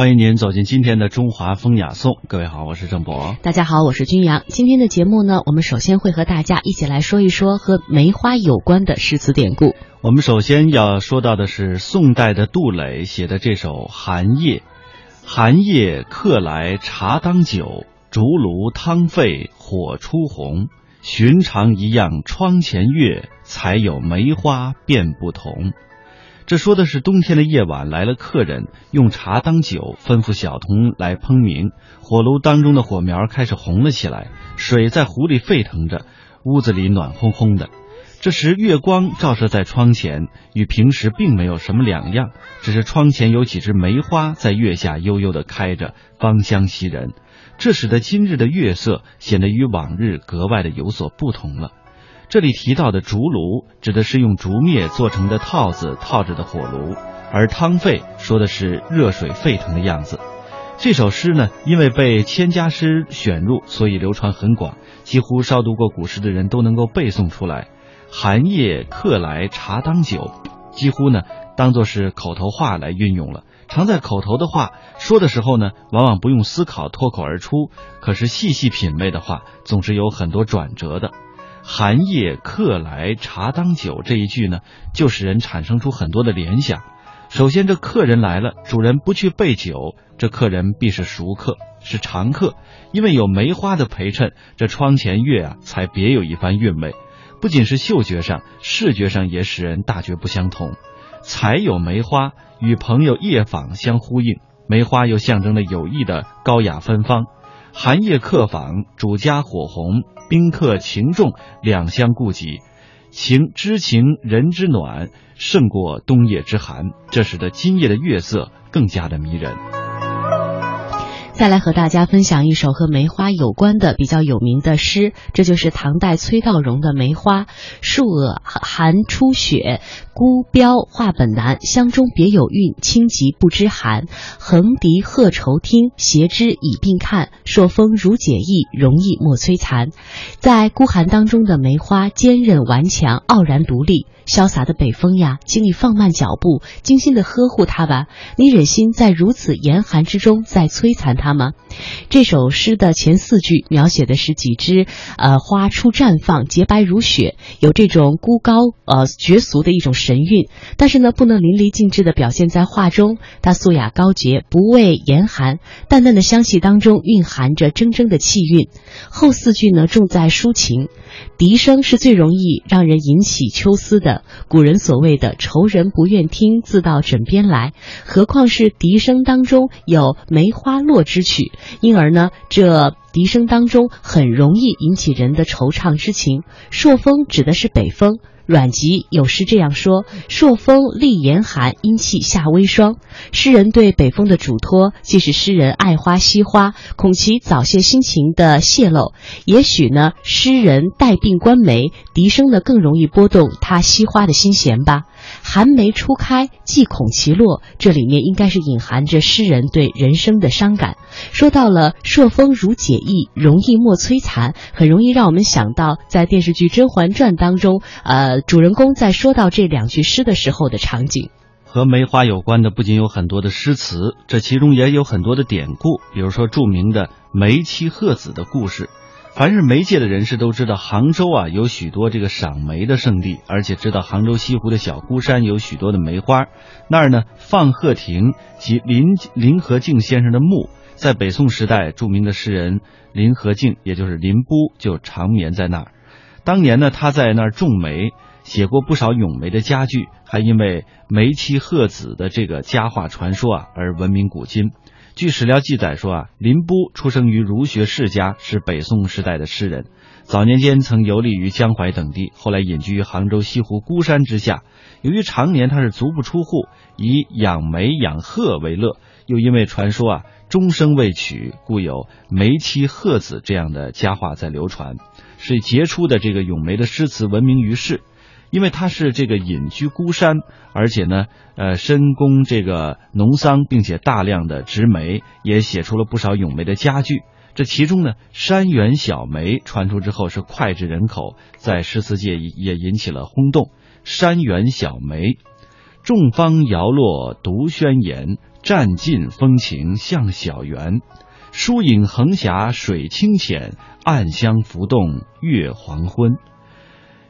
欢迎您走进今天的中华风雅颂。各位好，我是郑博。大家好，我是君阳。今天的节目呢，我们首先会和大家一起来说一说和梅花有关的诗词典故。我们首先要说到的是宋代的杜磊写的这首《寒夜》。寒夜客来茶当酒，竹炉汤沸火初红。寻常一样窗前月，才有梅花便不同。这说的是冬天的夜晚来了客人，用茶当酒，吩咐小童来烹茗。火炉当中的火苗开始红了起来，水在壶里沸腾着，屋子里暖烘烘的。这时月光照射在窗前，与平时并没有什么两样，只是窗前有几枝梅花在月下悠悠地开着，芳香袭人。这使得今日的月色显得与往日格外的有所不同了。这里提到的竹炉，指的是用竹篾做成的套子套着的火炉，而汤沸说的是热水沸腾的样子。这首诗呢，因为被千家诗选入，所以流传很广，几乎烧读过古诗的人都能够背诵出来。寒夜客来茶当酒，几乎呢当做是口头话来运用了。常在口头的话说的时候呢，往往不用思考脱口而出，可是细细品味的话，总是有很多转折的。寒夜客来茶当酒这一句呢，就使人产生出很多的联想。首先，这客人来了，主人不去备酒，这客人必是熟客，是常客。因为有梅花的陪衬，这窗前月啊，才别有一番韵味。不仅是嗅觉上，视觉上也使人大觉不相同。才有梅花与朋友夜访相呼应，梅花又象征着友谊的高雅芬芳。寒夜客房，主家火红，宾客情重，两相顾及，情知情人之暖胜过冬夜之寒，这使得今夜的月色更加的迷人。再来和大家分享一首和梅花有关的比较有名的诗，这就是唐代崔道融的《梅花》：树萼寒初雪，孤标画本难。香中别有韵，清极不知寒。横笛贺愁听，斜枝倚并看。朔风如解意，容易莫摧残。在孤寒当中的梅花，坚韧顽强，傲然独立。潇洒的北风呀，请你放慢脚步，精心的呵护它吧。你忍心在如此严寒之中再摧残它吗？这首诗的前四句描写的是几枝呃花初绽放，洁白如雪，有这种孤高呃绝俗的一种神韵。但是呢，不能淋漓尽致的表现在画中。它素雅高洁，不畏严寒，淡淡的香气当中蕴含着铮铮的气韵。后四句呢，重在抒情。笛声是最容易让人引起秋思的。古人所谓的“愁人不愿听，自到枕边来”，何况是笛声当中有梅花落之曲，因而呢，这笛声当中很容易引起人的惆怅之情。朔风指的是北风。阮籍有诗这样说：“朔风厉严寒，阴气下微霜。”诗人对北风的嘱托，既是诗人爱花惜花，恐其早泄心情的泄露；也许呢，诗人带病观梅，笛声呢更容易拨动他惜花的心弦吧。寒梅初开，既恐其落，这里面应该是隐含着诗人对人生的伤感。说到了朔风如解意，容易莫摧残，很容易让我们想到在电视剧《甄嬛传》当中，呃，主人公在说到这两句诗的时候的场景。和梅花有关的不仅有很多的诗词，这其中也有很多的典故，比如说著名的梅妻鹤子的故事。凡是梅界的人士都知道，杭州啊有许多这个赏梅的圣地，而且知道杭州西湖的小孤山有许多的梅花。那儿呢，放鹤亭及林林和靖先生的墓，在北宋时代，著名的诗人林和靖，也就是林波，就长眠在那儿。当年呢，他在那儿种梅，写过不少咏梅的佳句，还因为梅妻鹤子的这个佳话传说啊而闻名古今。据史料记载说啊，林波出生于儒学世家，是北宋时代的诗人。早年间曾游历于江淮等地，后来隐居于杭州西湖孤山之下。由于常年他是足不出户，以养梅养鹤为乐，又因为传说啊终生未娶，故有梅妻鹤子这样的佳话在流传，是杰出的这个咏梅的诗词闻名于世。因为他是这个隐居孤山，而且呢，呃，深宫这个农桑，并且大量的植梅，也写出了不少咏梅的佳句。这其中呢，山园小梅传出之后是脍炙人口，在诗词界也引起了轰动。山园小梅，众芳摇落独宣言，占尽风情向小园。疏影横霞水清浅，暗香浮动月黄昏。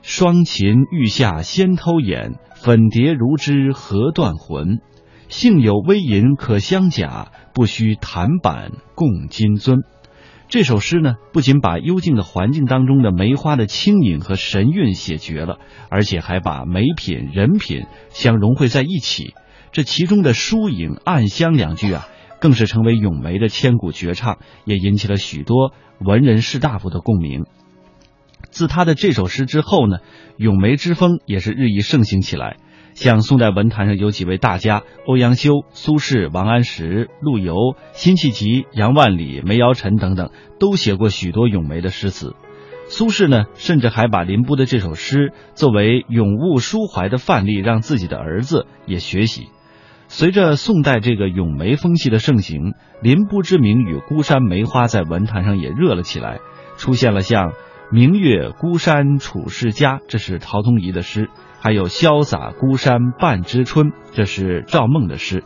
双琴欲下先偷眼，粉蝶如织何断魂。幸有微吟可相甲，不须弹板共金樽。这首诗呢，不仅把幽静的环境当中的梅花的轻盈和神韵写绝了，而且还把梅品、人品相融汇在一起。这其中的“疏影暗香”两句啊，更是成为咏梅的千古绝唱，也引起了许多文人士大夫的共鸣。自他的这首诗之后呢，咏梅之风也是日益盛行起来。像宋代文坛上有几位大家，欧阳修、苏轼、王安石、陆游、辛弃疾、杨万里、梅尧臣等等，都写过许多咏梅的诗词。苏轼呢，甚至还把林逋的这首诗作为咏物抒怀的范例，让自己的儿子也学习。随着宋代这个咏梅风气的盛行，林逋之名与孤山梅花在文坛上也热了起来，出现了像“明月孤山处世家”，这是陶宗仪的诗。还有潇洒孤山半枝春，这是赵孟的诗；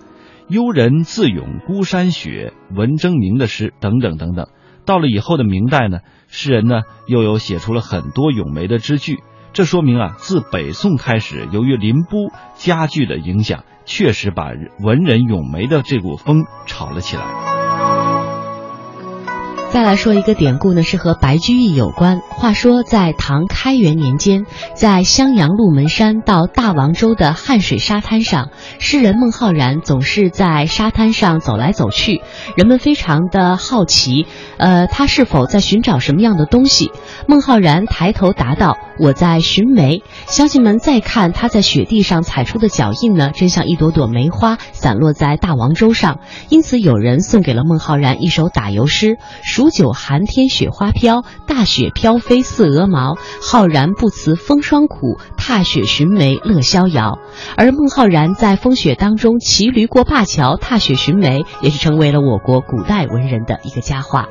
幽人自咏孤山雪，文征明的诗等等等等。到了以后的明代呢，诗人呢又有写出了很多咏梅的诗句。这说明啊，自北宋开始，由于林逋家具的影响，确实把文人咏梅的这股风炒了起来。再来说一个典故呢，是和白居易有关。话说在唐开元年间，在襄阳鹿门山到大王洲的汉水沙滩上，诗人孟浩然总是在沙滩上走来走去，人们非常的好奇，呃，他是否在寻找什么样的东西？孟浩然抬头答道：“我在寻梅。”乡亲们再看他在雪地上踩出的脚印呢，真像一朵朵梅花散落在大王洲上。因此，有人送给了孟浩然一首打油诗：“数九寒天雪花飘，大雪飘飞似鹅毛。浩然不辞风霜苦，踏雪寻梅乐逍遥。”而孟浩然在风雪当中骑驴过灞桥，踏雪寻梅，也是成为了我国古代文人的一个佳话。